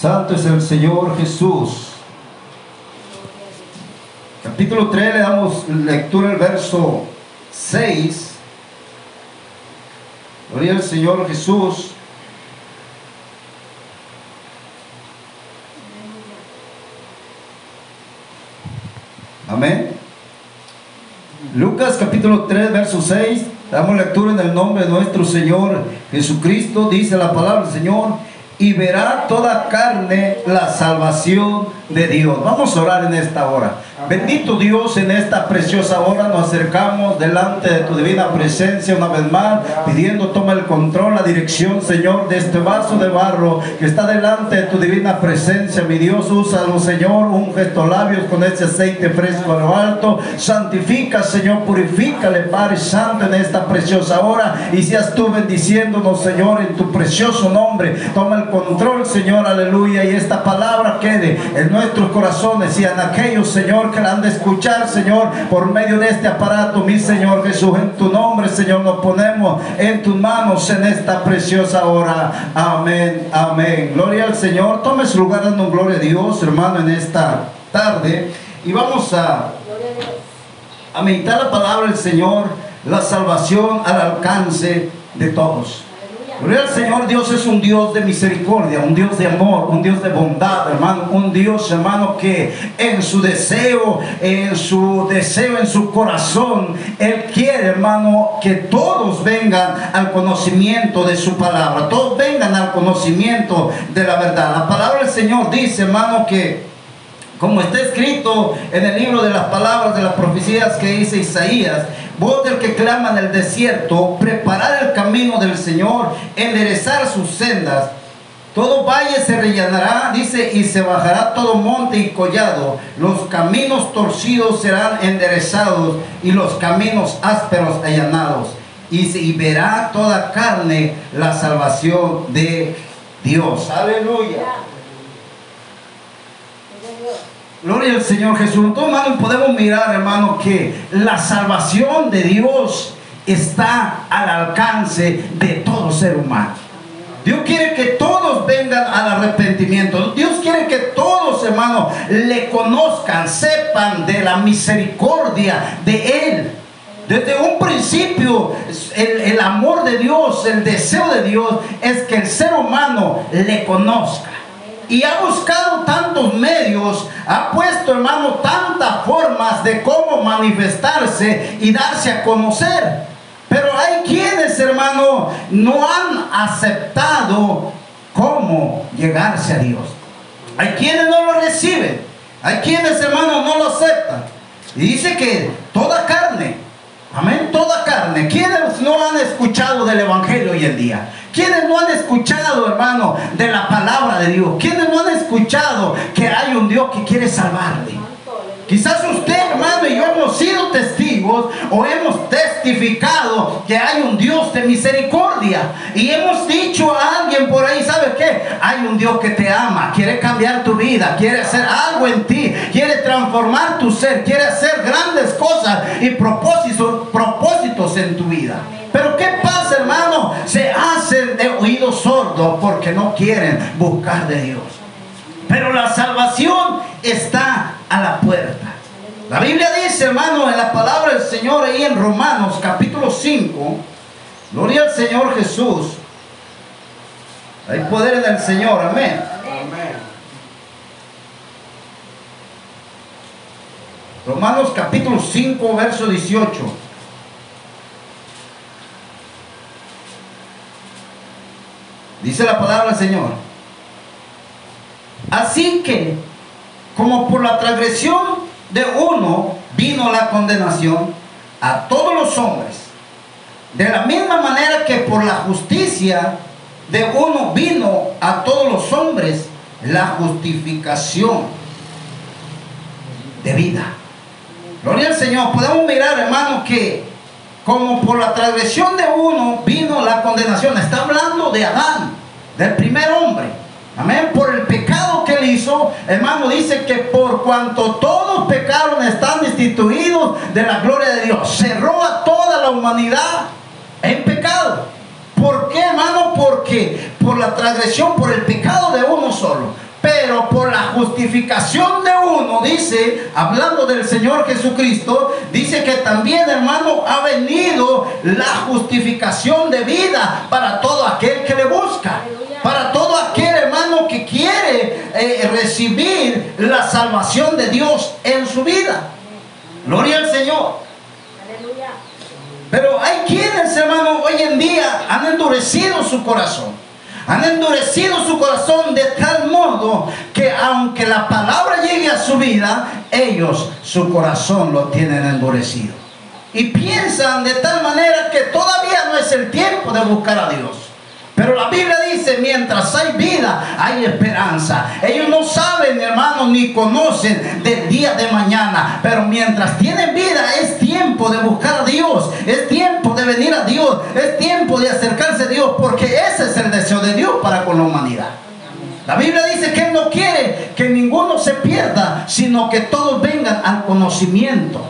Santo es el Señor Jesús. Capítulo 3 le damos lectura al verso 6. Gloria al Señor Jesús. Amén. Lucas capítulo 3, verso 6. Damos lectura en el nombre de nuestro Señor Jesucristo. Dice la palabra del Señor. Y verá toda carne la salvación de Dios. Vamos a orar en esta hora. Bendito Dios, en esta preciosa hora nos acercamos delante de tu divina presencia una vez más, pidiendo toma el control, la dirección, Señor, de este vaso de barro que está delante de tu divina presencia. Mi Dios, úsalo, Señor, un gesto labios con ese aceite fresco a lo alto. Santifica, Señor, purifícale, Padre Santo, en esta preciosa hora. Y seas tú bendiciéndonos, Señor, en tu precioso nombre. Toma el control, Señor, aleluya. Y esta palabra quede en nuestros corazones y en aquellos, Señor, que la han de escuchar, Señor, por medio de este aparato, mi Señor Jesús. En tu nombre, Señor, nos ponemos en tus manos en esta preciosa hora. Amén, amén. Gloria al Señor. Tome su lugar dando gloria a Dios, hermano, en esta tarde. Y vamos a, a meditar la palabra del Señor, la salvación al alcance de todos. Al Señor, Dios es un Dios de misericordia, un Dios de amor, un Dios de bondad, hermano, un Dios, hermano, que en su deseo, en su deseo, en su corazón, Él quiere, hermano, que todos vengan al conocimiento de su palabra, todos vengan al conocimiento de la verdad. La palabra del Señor dice, hermano, que como está escrito en el libro de las palabras de las profecías que dice Isaías, voz del que clama en el desierto, preparar el camino del Señor, enderezar sus sendas. Todo valle se rellenará, dice, y se bajará todo monte y collado. Los caminos torcidos serán enderezados y los caminos ásperos allanados. Y, y verá toda carne la salvación de Dios. Aleluya. Gloria al Señor Jesús. Entonces, podemos mirar, hermano, que la salvación de Dios está al alcance de todo ser humano. Dios quiere que todos vengan al arrepentimiento. Dios quiere que todos, hermanos, le conozcan, sepan de la misericordia de Él. Desde un principio, el, el amor de Dios, el deseo de Dios es que el ser humano le conozca y ha buscado tantos medios, ha puesto, hermano, tantas formas de cómo manifestarse y darse a conocer. Pero hay quienes, hermano, no han aceptado cómo llegarse a Dios. Hay quienes no lo reciben. Hay quienes, hermano, no lo aceptan. Y dice que toda carne, amén, toda carne. ¿Quiénes no han escuchado del Evangelio hoy en día? ¿Quiénes no han escuchado, hermano, de la palabra de Dios? ¿Quiénes no han escuchado que hay un Dios que quiere salvarle? Quizás usted, hermano, y yo hemos sido testigos o hemos testificado que hay un Dios de misericordia. Y hemos dicho a alguien por ahí, ¿sabe qué? Hay un Dios que te ama, quiere cambiar tu vida, quiere hacer algo en ti, quiere transformar tu ser, quiere hacer grandes cosas y propósitos, propósitos en tu vida. Pero ¿qué pasa, hermano? Se hacen de oídos sordos porque no quieren buscar de Dios. Pero la salvación está a la puerta. La Biblia dice, hermano, en la palabra del Señor, ahí en Romanos capítulo 5, gloria al Señor Jesús. Hay poder en el Señor, amén. Romanos capítulo 5, verso 18. Dice la palabra del Señor. Así que, como por la transgresión de uno vino la condenación a todos los hombres, de la misma manera que por la justicia de uno vino a todos los hombres la justificación de vida. Gloria al Señor. Podemos mirar, hermano, que como por la transgresión de uno vino la condenación. Está hablando de Adán, del primer hombre. Amén. Por el pecado que él hizo, hermano, dice que por cuanto todos pecaron están destituidos de la gloria de Dios. Cerró a toda la humanidad en pecado. ¿Por qué, hermano? Porque por la transgresión, por el pecado de uno solo. Pero por la justificación de uno, dice, hablando del Señor Jesucristo, dice que también, hermano, ha venido la justificación de vida para todo aquel que le busca, para todo aquel hermano que quiere eh, recibir la salvación de Dios en su vida. Gloria al Señor. Pero hay quienes, hermano, hoy en día han endurecido su corazón. Han endurecido su corazón de tal modo que aunque la palabra llegue a su vida, ellos su corazón lo tienen endurecido. Y piensan de tal manera que todavía no es el tiempo de buscar a Dios. Pero la Biblia dice, mientras hay vida, hay esperanza. Ellos no saben, hermanos, ni conocen del día de mañana. Pero mientras tienen vida, es tiempo de buscar a Dios. Es tiempo venir a Dios. Es tiempo de acercarse a Dios. Porque ese es el deseo de Dios para con la humanidad. La Biblia dice que Él no quiere que ninguno se pierda, sino que todos vengan al conocimiento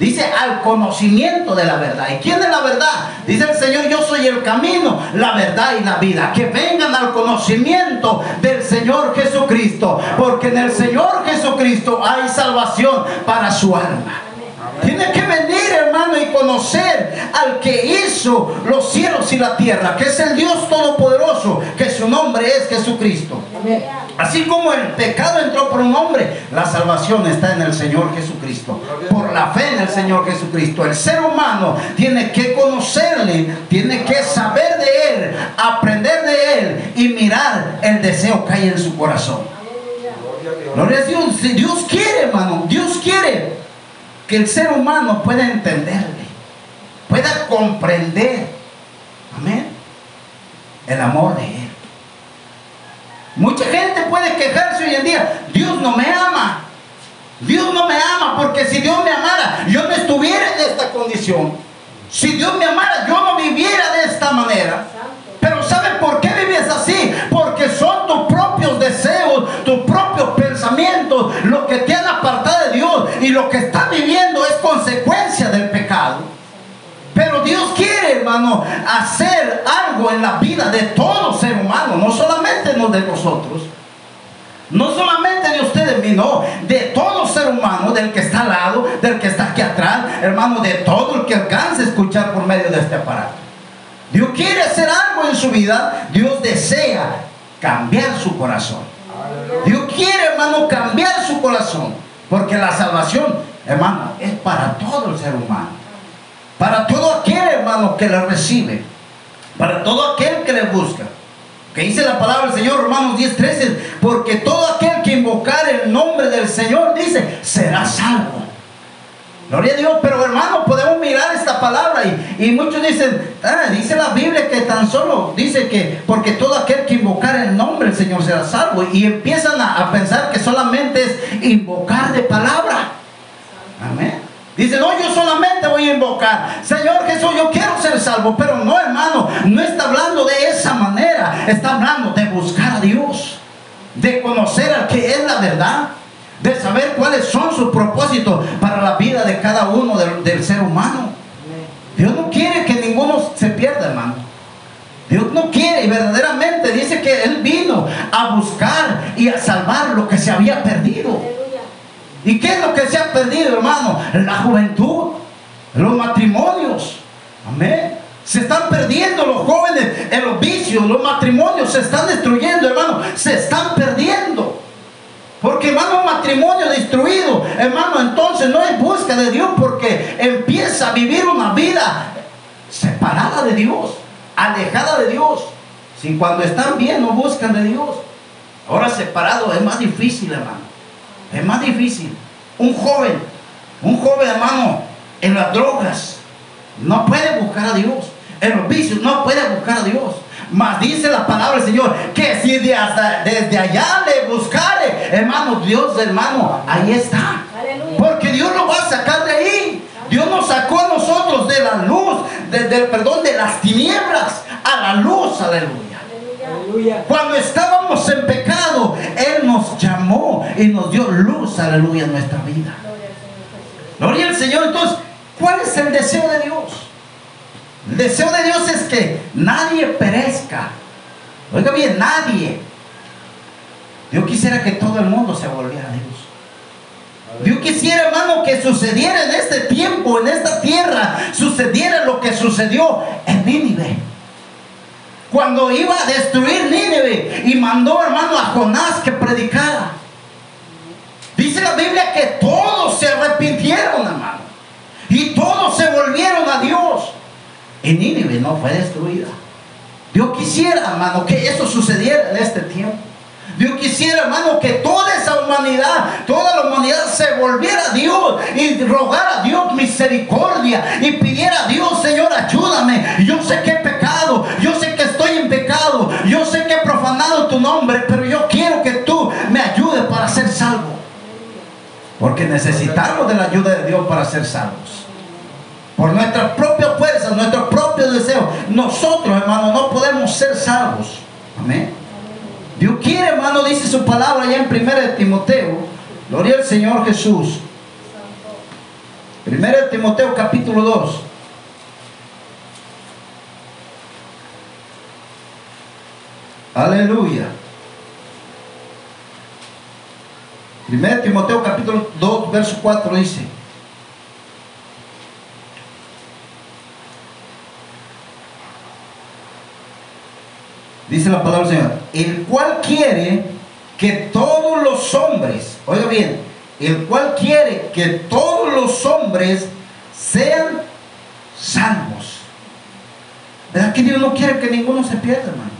Dice al conocimiento de la verdad. ¿Y quién es la verdad? Dice el Señor, yo soy el camino, la verdad y la vida. Que vengan al conocimiento del Señor Jesucristo. Porque en el Señor Jesucristo hay salvación para su alma. Tiene que venir, hermano, y conocer al que hizo los cielos y la tierra, que es el Dios Todopoderoso, que su nombre es Jesucristo. Así como el pecado entró por un hombre, la salvación está en el Señor Jesucristo. Por la fe en el Señor Jesucristo. El ser humano tiene que conocerle, tiene que saber de él, aprender de él y mirar el deseo que hay en su corazón. Gloria a Dios. Dios quiere, hermano, que el ser humano pueda entenderle, pueda comprender, amén, el amor de Él. Mucha gente puede quejarse hoy en día, Dios no me ama, Dios no me ama, porque si Dios me amara, yo no estuviera en esta condición. Si Dios me amara, yo no viviera de esta manera. Y lo que estás viviendo es consecuencia del pecado. Pero Dios quiere, hermano, hacer algo en la vida de todo ser humano, no solamente de nosotros. No solamente de ustedes, no, de todo ser humano, del que está al lado, del que está aquí atrás, hermano, de todo el que alcance a escuchar por medio de este aparato. Dios quiere hacer algo en su vida, Dios desea cambiar su corazón. Dios quiere, hermano, cambiar su corazón. Porque la salvación, hermano, es para todo el ser humano. Para todo aquel, hermano, que le recibe. Para todo aquel que le busca. Que dice la palabra del Señor, Romanos 10, 13. Porque todo aquel que invocar el nombre del Señor, dice, será salvo. Gloria a Dios, pero hermano, podemos mirar esta palabra y, muchos dicen, ah, dice la Biblia que tan solo dice que porque todo aquel que invocar el nombre del Señor será salvo y empiezan a, pensar que solamente es invocar de palabra. Amén. Dice, no, yo solamente voy a invocar. Señor Jesús, yo quiero ser salvo. Pero no, hermano, no está hablando de esa manera. Está hablando de buscar a Dios. De conocer al que es la verdad de saber cuáles son sus propósitos para la vida de cada uno del, ser humano. Dios no quiere que ninguno se pierda, hermano. Dios no quiere y verdaderamente dice que Él vino a buscar y a salvar lo que se había perdido. ¿Y qué es lo que se ha perdido, hermano? La juventud, los matrimonios. Amén. Se están perdiendo los jóvenes en los vicios, los matrimonios se están destruyendo, hermano. Se están perdiendo. Porque hermano, matrimonio destruido, hermano, entonces no es busca de Dios porque empieza a vivir una vida separada de Dios, alejada de Dios. Si cuando están bien no buscan de Dios. Ahora separado es más difícil, hermano. Es más difícil. Un joven, un joven hermano, en las drogas, no puede buscar a Dios. En los vicios no puede buscar a Dios. Mas dice la palabra del Señor que si desde allá le buscare, hermano, Dios, hermano, ahí está. Porque Dios lo va a sacar de ahí. Dios nos sacó a nosotros de la luz, del perdón, de las tinieblas a la luz, aleluya. Cuando estábamos en pecado, Él nos llamó y nos dio luz, aleluya, en nuestra vida. Gloria al Señor. Entonces, ¿cuál es el deseo de Dios? El deseo de Dios es que nadie perezca. Oiga bien, nadie. Dios quisiera que todo el mundo se volviera a Dios. Dios quisiera, hermano, que sucediera en este tiempo, en esta tierra, sucediera lo que sucedió en Nínive. Cuando iba a destruir Nínive y mandó, hermano, a Jonás que predicara. Dice la Biblia que todos se arrepintieron, hermano. Y todos se volvieron a Dios. Y Nínive no fue destruida. Dios quisiera, hermano, que eso sucediera en este tiempo. Dios quisiera, hermano, que toda esa humanidad, toda la humanidad se volviera a Dios y rogara a Dios misericordia y pidiera a Dios, Señor, ayúdame. Yo sé que he pecado, yo sé que estoy en pecado, yo sé que he profanado tu nombre, pero yo quiero que tú me ayudes para ser salvo. Porque necesitamos de la ayuda de Dios para ser salvos. Por nuestras propias fuerzas, nuestros propios deseos, nosotros, hermano, no podemos ser salvos. Amén. Dios quiere, hermano, dice su palabra allá en 1 de Timoteo. Gloria al Señor Jesús. 1 de Timoteo capítulo 2. Aleluya. 1 Timoteo capítulo 2, verso 4 dice. Dice la palabra del Señor, el cual quiere que todos los hombres, oiga bien, el cual quiere que todos los hombres sean salvos. ¿Verdad que Dios no quiere que ninguno se pierda, hermano?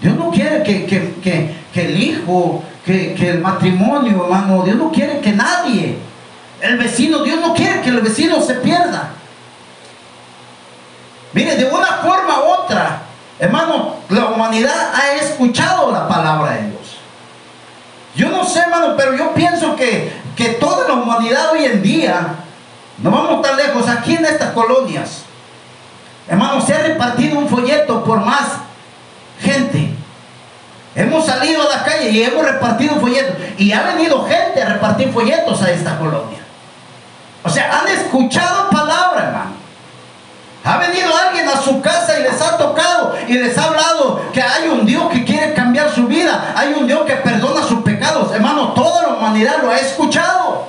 Dios no quiere que, el hijo, que, que el matrimonio, hermano, Dios no quiere que nadie, el vecino, Dios no quiere que el vecino se pierda. Mire, de una forma u otra, Hermano, la humanidad ha escuchado la palabra de Dios. Yo no sé, hermano, pero yo pienso que, que toda la humanidad hoy en día, no vamos tan lejos, aquí en estas colonias, hermano, se ha repartido un folleto por más gente. Hemos salido a la calle y hemos repartido folletos. Y ha venido gente a repartir folletos a esta colonia. O sea, han escuchado palabra, hermano. Ha venido alguien a su casa y les ha tocado y les ha hablado que hay un Dios que quiere cambiar su vida. Hay un Dios que perdona sus pecados. Hermano, toda la humanidad lo ha escuchado.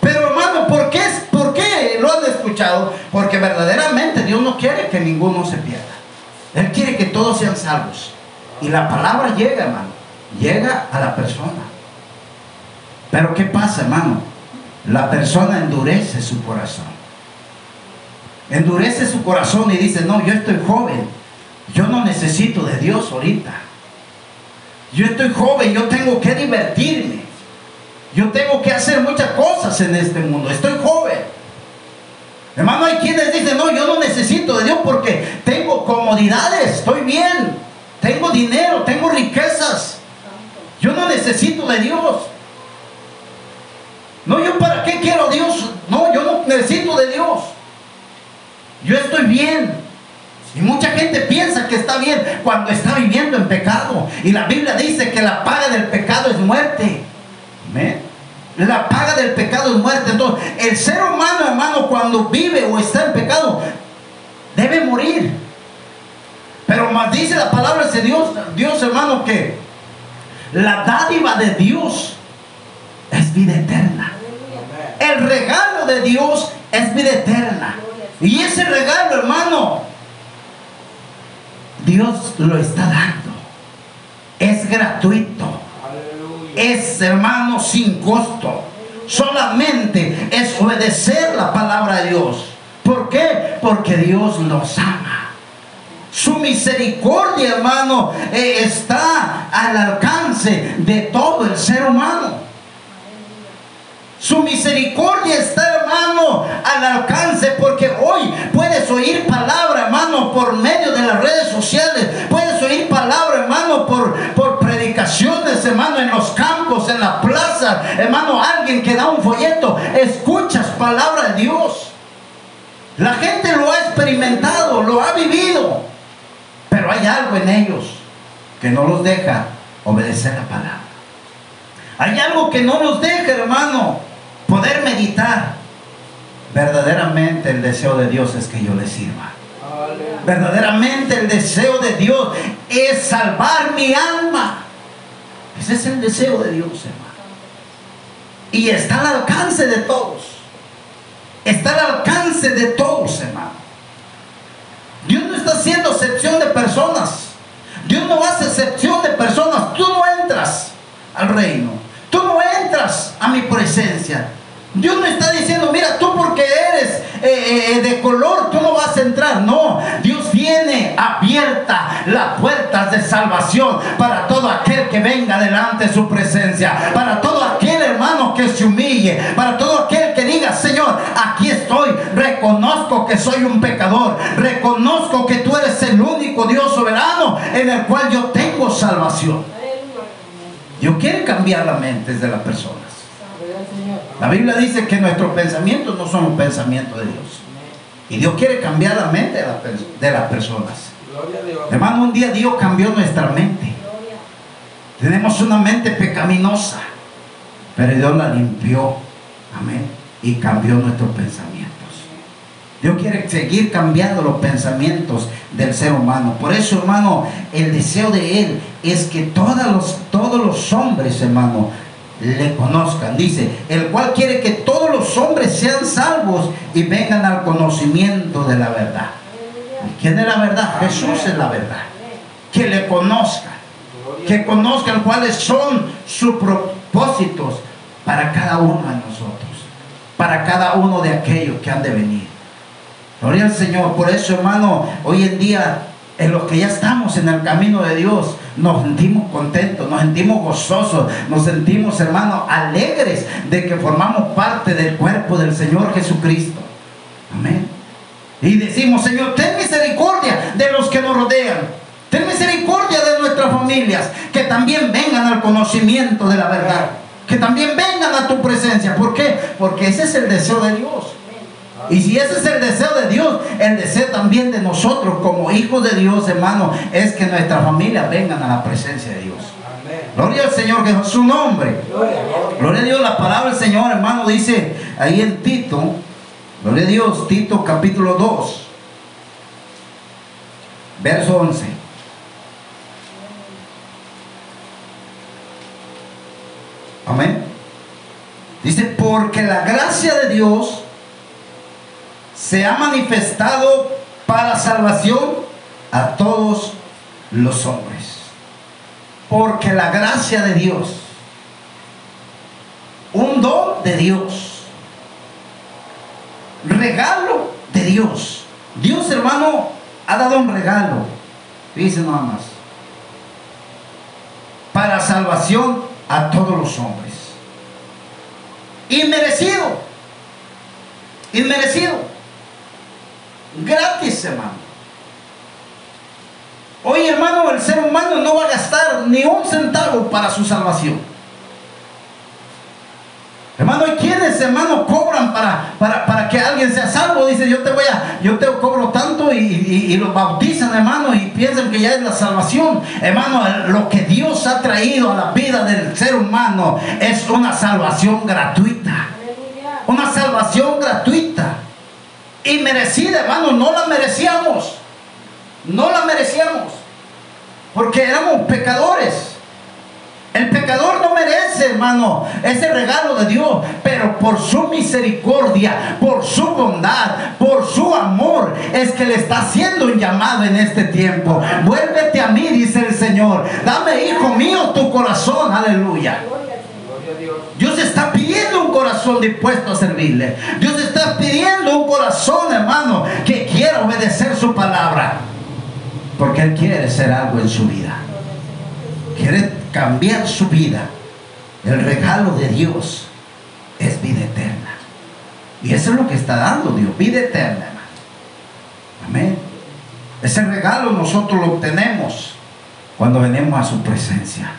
Pero hermano, ¿por qué, ¿por qué lo han escuchado? Porque verdaderamente Dios no quiere que ninguno se pierda. Él quiere que todos sean salvos. Y la palabra llega, hermano. Llega a la persona. Pero ¿qué pasa, hermano? La persona endurece su corazón endurece su corazón y dice, no, yo estoy joven, yo no necesito de Dios ahorita. Yo estoy joven, yo tengo que divertirme. Yo tengo que hacer muchas cosas en este mundo. Estoy joven. Hermano, hay quienes dicen, no, yo no necesito de Dios porque tengo comodidades, estoy bien, tengo dinero, tengo riquezas. Yo no necesito de Dios. No, yo para qué quiero a Dios. No, yo no necesito de Dios. Yo estoy bien. Y mucha gente piensa que está bien cuando está viviendo en pecado. Y la Biblia dice que la paga del pecado es muerte. La paga del pecado es muerte. Entonces, el ser humano, hermano, cuando vive o está en pecado, debe morir. Pero más dice la palabra de Dios, Dios hermano, que la dádiva de Dios es vida eterna. El regalo de Dios es vida eterna. Y ese regalo, hermano, Dios lo está dando. Es gratuito. Es, hermano, sin costo. Solamente es obedecer la palabra de Dios. ¿Por qué? Porque Dios nos ama. Su misericordia, hermano, eh, está al alcance de todo el ser humano. Su misericordia está, hermano, al alcance, porque hoy puedes oír palabra, hermano, por medio de las redes sociales. Puedes oír palabra, hermano, por, por predicaciones, hermano, en los campos, en la plaza. Hermano, alguien que da un folleto, escuchas palabra de Dios. La gente lo ha experimentado, lo ha vivido. Pero hay algo en ellos que no los deja obedecer la palabra. Hay algo que no los deja, hermano, poder meditar. Verdaderamente el deseo de Dios es que yo le sirva. Verdaderamente el deseo de Dios es salvar mi alma. Ese es el deseo de Dios, hermano. Y está al alcance de todos. Está al alcance de todos, hermano. Dios no está haciendo excepción de personas. Dios no hace excepción de personas. Tú no entras al reino. Tú no entras a mi presencia. Dios no está diciendo, mira, tú porque eres eh, eh, de color, tú no vas a entrar. No, Dios viene abierta las puertas de salvación para todo aquel que venga delante de su presencia. Para todo aquel hermano que se humille. Para todo aquel que diga, Señor, aquí estoy. Reconozco que soy un pecador. Reconozco que tú eres el único Dios soberano en el cual yo tengo salvación. Dios quiere cambiar la mente de las personas. La Biblia dice que nuestros pensamientos no son los pensamientos de Dios. Y Dios quiere cambiar la mente de, las personas. Hermano, un día Dios cambió nuestra mente. Tenemos una mente pecaminosa. Pero Dios la limpió. Amén. Y cambió nuestros pensamientos. Dios quiere seguir cambiando los pensamientos del ser humano. Por eso, hermano, el deseo de Él es que todos los, todos los hombres, hermano, le conozcan. Dice, el cual quiere que todos los hombres sean salvos y vengan al conocimiento de la verdad. ¿Quién es la verdad? Jesús es la verdad. Que le conozcan. Que conozcan cuáles son sus propósitos para cada uno de nosotros. Para cada uno de aquellos que han de venir. Gloria al Señor. Por eso, hermano, hoy en día en los que ya estamos en el camino de Dios, nos sentimos contentos, nos sentimos gozosos, nos sentimos, hermanos, alegres de que formamos parte del cuerpo del Señor Jesucristo. Amén. Y decimos, Señor, ten misericordia de los que nos rodean. Ten misericordia de nuestras familias, que también vengan al conocimiento de la verdad. Que también vengan a tu presencia. ¿Por qué? Porque ese es el deseo de Dios. Y si ese es el deseo de Dios, el deseo también de nosotros como hijos de Dios, hermano, es que nuestra familia vengan a la presencia de Dios. Gloria al Señor, que es su nombre. Gloria a Dios, la palabra del Señor, hermano, dice ahí en Tito, gloria a Dios, Tito capítulo 2, verso 11. Amén. Dice, porque la gracia de Dios se ha manifestado para salvación a todos los hombres. Porque la gracia de Dios, un don de Dios, regalo de Dios. Dios hermano ha dado un regalo, dice nada más, para salvación a todos los hombres. Inmerecido, inmerecido gratis, hermano. Hoy, hermano, el ser humano no va a gastar ni un centavo para su salvación. Hermano, ¿y quiénes, hermano, cobran para, para, que alguien sea salvo? Dice, yo te voy a, yo te cobro tanto y, y, los bautizan, hermano, y piensan que ya es la salvación. Hermano, lo que Dios ha traído a la vida del ser humano es una salvación gratuita. Una salvación gratuita y merecida, hermano, no la merecíamos. No la merecíamos. Porque éramos pecadores. El pecador no merece, hermano, ese regalo de Dios, pero por su misericordia, por su bondad, por su amor, es que le está haciendo un llamado en este tiempo. Vuélvete a mí, dice el Señor. Dame, hijo mío, tu corazón. Aleluya. Dios está pidiendo un corazón dispuesto a servirle. Dios está pidiendo un corazón, hermano, que quiera obedecer su palabra. Porque Él quiere ser algo en su vida. Quiere cambiar su vida. El regalo de Dios es vida eterna. Y eso es lo que está dando Dios, vida eterna, hermano. Amén. Ese regalo nosotros lo obtenemos cuando venimos a su presencia.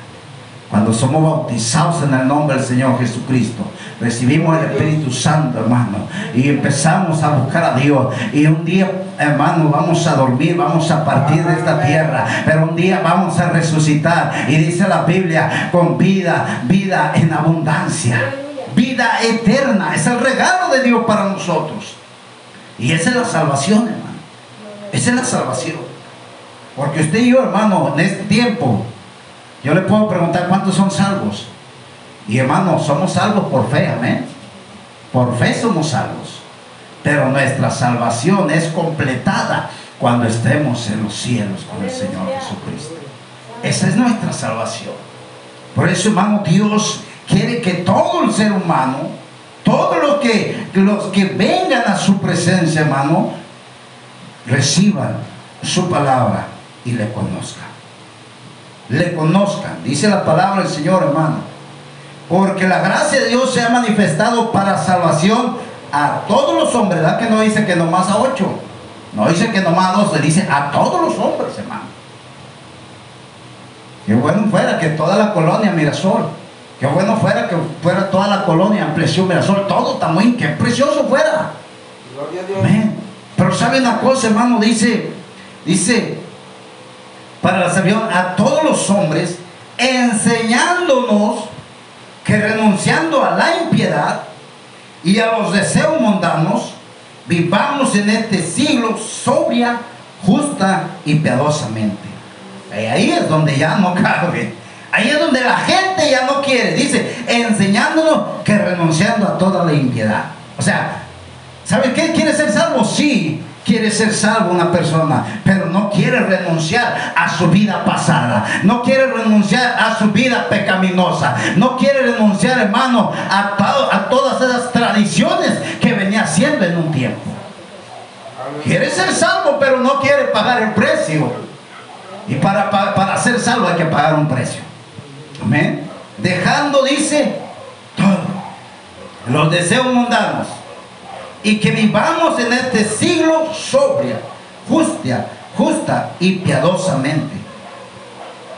Cuando somos bautizados en el nombre del Señor Jesucristo, recibimos el Espíritu Santo, hermano, y empezamos a buscar a Dios. Y un día, hermano, vamos a dormir, vamos a partir de esta tierra, pero un día vamos a resucitar. Y dice la Biblia, con vida, vida en abundancia, vida eterna. Es el regalo de Dios para nosotros. Y esa es la salvación, hermano. Esa es la salvación. Porque usted y yo, hermano, en este tiempo, Yo le puedo preguntar cuántos son salvos. Y hermano, somos salvos por fe, amén. Por fe somos salvos. Pero nuestra salvación es completada cuando estemos en los cielos con el Señor Jesucristo. Esa es nuestra salvación. Por eso, hermano, Dios quiere que todo el ser humano, todos los que, los que vengan a su presencia, hermano, reciban su palabra y le conozcan. Le conozcan. Dice la palabra del Señor, hermano. Porque la gracia de Dios se ha manifestado para salvación a todos los hombres. ¿Verdad que no dice que nomás a ocho? No dice que nomás a dos, le dice a todos los hombres, hermano. Qué bueno fuera que toda la colonia Mirasol, qué bueno fuera que fuera toda la colonia Ampliación Mirasol, todo también, qué precioso fuera. Gloria a Dios. Pero sabe una cosa, hermano, dice, dice, para la salvación a todos los hombres, enseñándonos que renunciando a la impiedad y a los deseos mundanos, vivamos en este siglo sobria, justa y piadosamente. Y ahí es donde ya no cabe. Ahí es donde la gente ya no quiere. Dice, enseñándonos que renunciando a toda la impiedad. O sea, ¿sabe qué? ¿Quiere ser salvo? Sí, quiere ser salvo una persona, pero no quiere renunciar a su vida pasada, no quiere renunciar a su vida pecaminosa, no quiere renunciar, hermano, a, todas esas tradiciones que venía haciendo en un tiempo. Quiere ser salvo, pero no quiere pagar el precio. Y para, para, para ser salvo hay que pagar un precio. Amén. Dejando, dice, todo. Los deseos mundanos y que vivamos en este siglo sobria, justa, justa y piadosamente,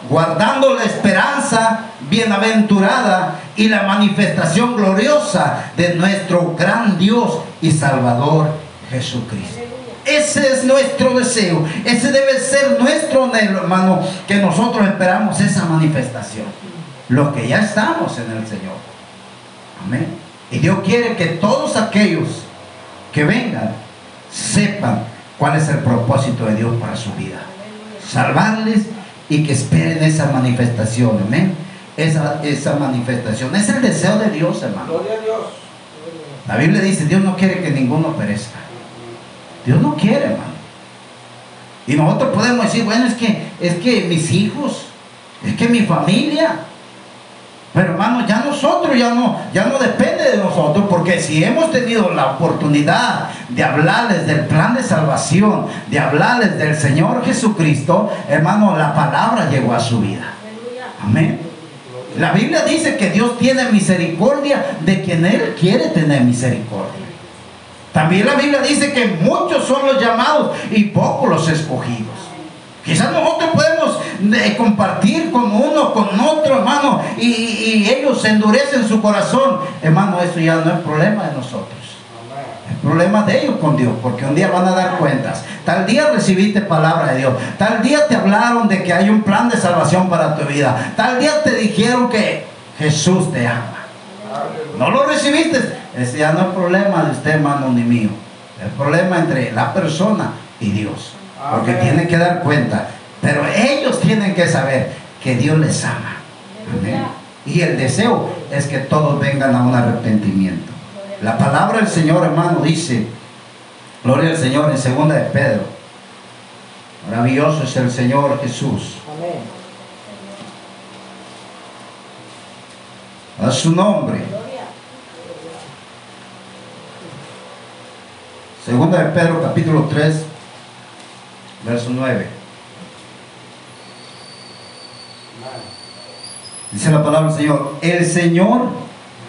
guardando la esperanza bienaventurada y la manifestación gloriosa de nuestro gran Dios y Salvador Jesucristo. Ese es nuestro deseo, ese debe ser nuestro anhelo, hermano, que nosotros esperamos esa manifestación. Lo que ya estamos en el Señor. Amén. Y Dios quiere que todos aquellos que vengan, sepan cuál es el propósito de Dios para su vida. Salvarles y que esperen esa manifestación, amén. Esa, esa manifestación. Es el deseo de Dios, hermano. La Biblia dice, Dios no quiere que ninguno perezca. Dios no quiere, hermano. Y nosotros podemos decir, bueno, es que, es que mis hijos, es que mi familia, pero hermano, ya nosotros, ya no, ya no depende de nosotros, porque si hemos tenido la oportunidad de hablarles del plan de salvación, de hablarles del Señor Jesucristo, hermano, la palabra llegó a su vida. Amén. La Biblia dice que Dios tiene misericordia de quien Él quiere tener misericordia. También la Biblia dice que muchos son los llamados y pocos los escogidos. Quizás nosotros podemos eh, compartir con uno, con otro, hermano, y, ellos se endurecen su corazón. Hermano, eso ya no es problema de nosotros. Es problema de ellos con Dios, porque un día van a dar cuentas. Tal día recibiste palabra de Dios. Tal día te hablaron de que hay un plan de salvación para tu vida. Tal día te dijeron que Jesús te ama. No lo recibiste. Ese ya no es problema de usted, hermano, ni mío. Es problema entre la persona y Dios. Porque tienen que dar cuenta. Pero ellos tienen que saber que Dios les ama. Y el deseo es que todos vengan a un arrepentimiento. La palabra del Señor, hermano, dice, gloria al Señor en segunda de Pedro. Maravilloso es el Señor Jesús. A su nombre. Segunda de Pedro, capítulo 3, verso 9. Dice la palabra del Señor, el Señor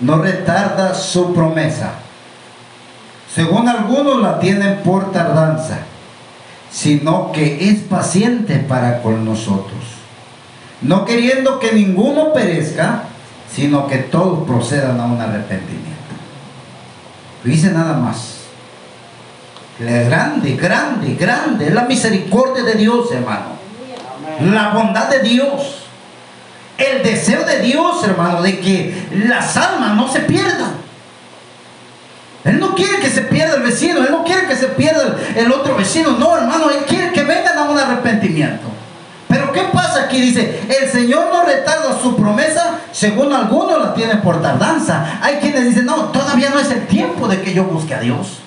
no retarda su promesa. Según algunos la tienen por tardanza, sino que es paciente para con nosotros, no queriendo que ninguno perezca, sino que todos procedan a un arrepentimiento. Dice nada más. Grande, grande, grande. Es la misericordia de Dios, hermano. La bondad de Dios. El deseo de Dios, hermano, de que las almas no se pierdan. Él no quiere que se pierda el vecino, Él no quiere que se pierda el otro vecino. No, hermano, Él quiere que vengan a un arrepentimiento. Pero ¿qué pasa aquí? Dice, el Señor no retarda su promesa, según algunos la tienen por tardanza. Hay quienes dicen, no, todavía no es el tiempo de que yo busque a Dios.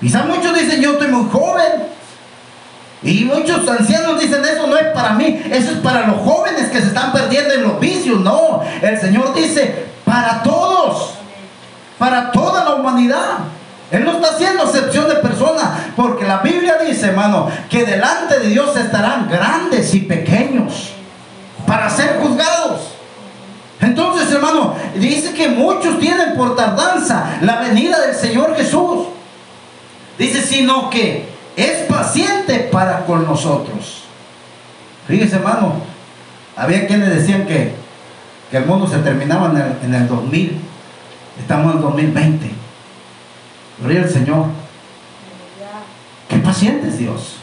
Quizás muchos dicen, yo estoy muy joven. Y muchos ancianos dicen, eso no es para mí, eso es para los jóvenes que se están perdiendo en los vicios. No, el Señor dice, para todos, para toda la humanidad. Él no está haciendo excepción de personas, porque la Biblia dice, hermano, que delante de Dios estarán grandes y pequeños para ser juzgados. Entonces, hermano, dice que muchos tienen por tardanza la venida del Señor Jesús. Dice, sino que es paciente para con nosotros. Fíjese, hermano, había quienes decían que, que el mundo se terminaba en el, en el 2000. Estamos en el 2020. Gloria al Señor. Qué paciente es Dios.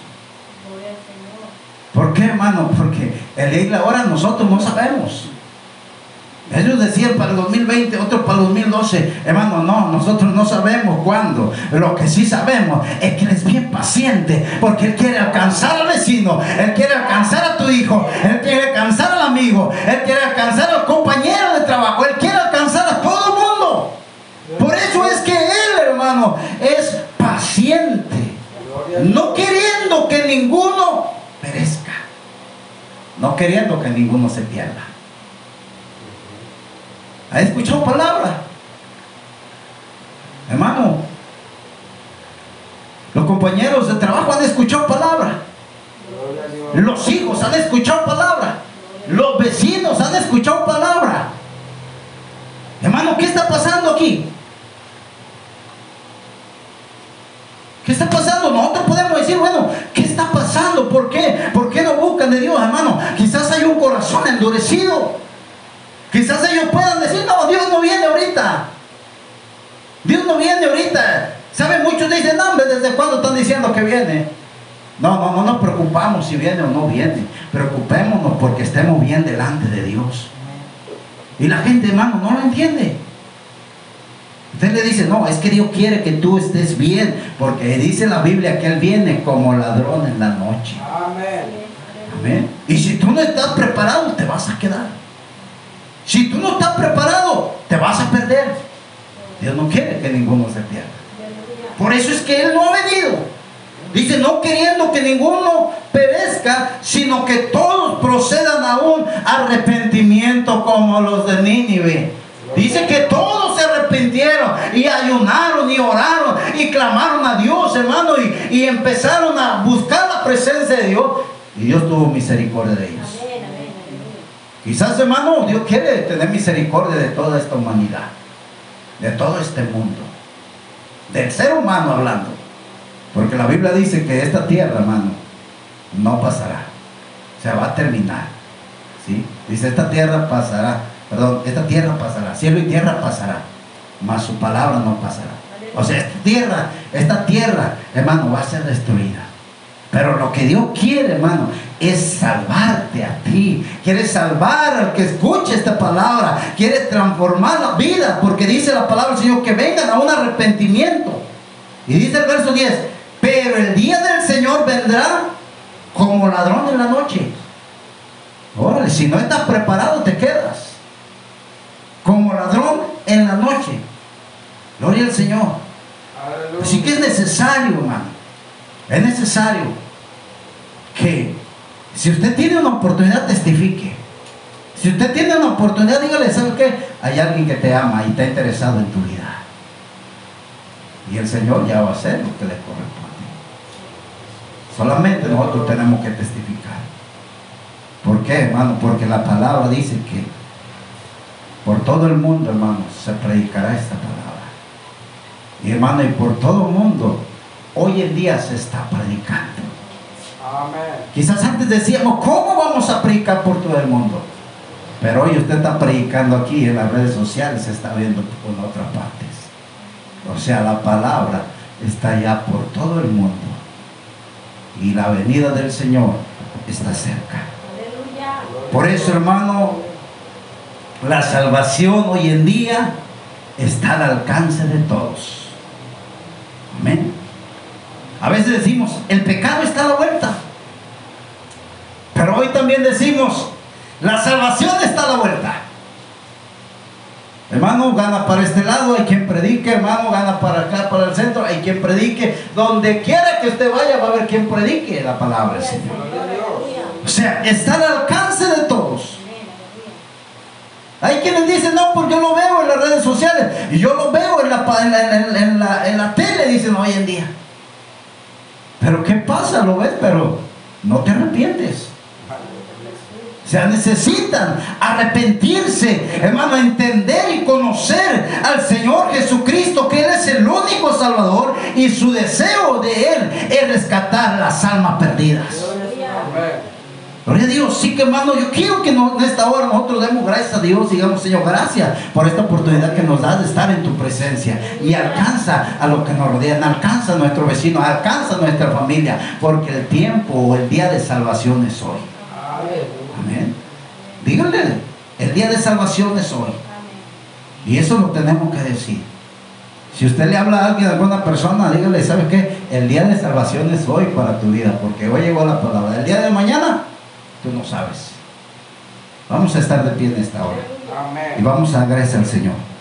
¿Por qué, hermano? Porque el isla ahora nosotros no sabemos. Ellos decían para el 2020, otros para el 2012. Hermano, no, nosotros no sabemos cuándo. Lo que sí sabemos es que Él es bien paciente porque Él quiere alcanzar al vecino, Él quiere alcanzar a tu hijo, Él quiere alcanzar al amigo, Él quiere alcanzar al compañero de trabajo, Él quiere alcanzar a todo el mundo. Por eso es que Él, hermano, es paciente. No queriendo que ninguno perezca. No queriendo que ninguno se pierda. ¿Ha escuchado palabra? Hermano, los compañeros de trabajo han escuchado palabra. Los hijos han escuchado palabra. Los vecinos han escuchado palabra. Hermano, ¿qué está pasando aquí? ¿Qué está pasando? Nosotros podemos decir, bueno, ¿qué está pasando? ¿Por qué? ¿Por qué no buscan de Dios, hermano? Quizás hay un corazón endurecido. Quizás ellos puedan decir, no, Dios no viene ahorita. Dios no viene ahorita. ¿Saben? Muchos dicen, no, hombre, ¿desde cuándo están diciendo que viene? No, no, no nos preocupamos si viene o no viene. Preocupémonos porque estemos bien delante de Dios. Y la gente, hermano, no lo entiende. Usted le dice, no, es que Dios quiere que tú estés bien, porque dice la Biblia que Él viene como ladrón en la noche. Amén. Amén. Y si tú no estás preparado, te vas a quedar. Si tú no estás preparado, te vas a perder. Dios no quiere que ninguno se pierda. Por eso es que Él no ha venido. Dice, no queriendo que ninguno perezca, sino que todos procedan a un arrepentimiento como los de Nínive. Dice que todos se arrepintieron y ayunaron y oraron y clamaron a Dios, hermano, y, y empezaron a buscar la presencia de Dios. Y Dios tuvo misericordia de ellos. Quizás, hermano, Dios quiere tener misericordia de toda esta humanidad, de todo este mundo, del ser humano hablando. Porque la Biblia dice que esta tierra, hermano, no pasará. Se va a terminar. ¿sí? Dice, esta tierra pasará, perdón, esta tierra pasará, cielo y tierra pasará, mas su palabra no pasará. O sea, esta tierra, esta tierra, hermano, va a ser destruida. Pero lo que Dios quiere, hermano, es salvarte a ti. Quiere salvar al que escuche esta palabra. Quiere transformar la vida. Porque dice la palabra del Señor que vengan a un arrepentimiento. Y dice el verso 10. Pero el día del Señor vendrá como ladrón en la noche. Órale, si no estás preparado te quedas. Como ladrón en la noche. Gloria al Señor. Así que es necesario, hermano. Es necesario que si usted tiene una oportunidad, testifique. Si usted tiene una oportunidad, dígale, ¿sabe qué? Hay alguien que te ama y está interesado en tu vida. Y el Señor ya va a hacer lo que le corresponde. Solamente nosotros tenemos que testificar. ¿Por qué, hermano? Porque la palabra dice que por todo el mundo, hermano, se predicará esta palabra. Y hermano, y por todo el mundo, hoy en día se está predicando. Quizás antes decíamos, ¿cómo vamos a predicar por todo el mundo? Pero hoy usted está predicando aquí en las redes sociales, se está viendo por otras partes. O sea, la palabra está ya por todo el mundo. Y la venida del Señor está cerca. Por eso, hermano, la salvación hoy en día está al alcance de todos. Amén. A veces decimos, el pecado está a la vuelta. Hoy también decimos, la salvación está a la vuelta. Hermano, gana para este lado, hay quien predique, hermano, gana para acá, para el centro, hay quien predique. Donde quiera que usted vaya, va a haber quien predique la palabra del Señor. O sea, está al alcance de todos. Hay quienes dicen, no, porque yo lo veo en las redes sociales y yo lo veo en la, en la, en la tele, dicen hoy en día. Pero ¿qué pasa? Lo ves, pero no te arrepientes. O sea, necesitan arrepentirse, hermano, entender y conocer al Señor Jesucristo, que Él es el único Salvador y su deseo de Él es rescatar las almas perdidas. Gloria a Dios, sí que hermano, yo quiero que en esta hora nosotros demos gracias a Dios, digamos Señor, gracias por esta oportunidad que nos da de estar en tu presencia y alcanza a los que nos rodean, alcanza a nuestro vecino, alcanza a nuestra familia, porque el tiempo o el día de salvación es hoy. Amén. Díganle, el día de salvación es hoy. Y eso lo tenemos que decir. Si usted le habla a alguien, a alguna persona, dígale, ¿sabe qué? El día de salvación es hoy para tu vida, porque hoy llegó la palabra. El día de mañana tú no sabes. Vamos a estar de pie en esta hora. Y vamos a agradecer al Señor.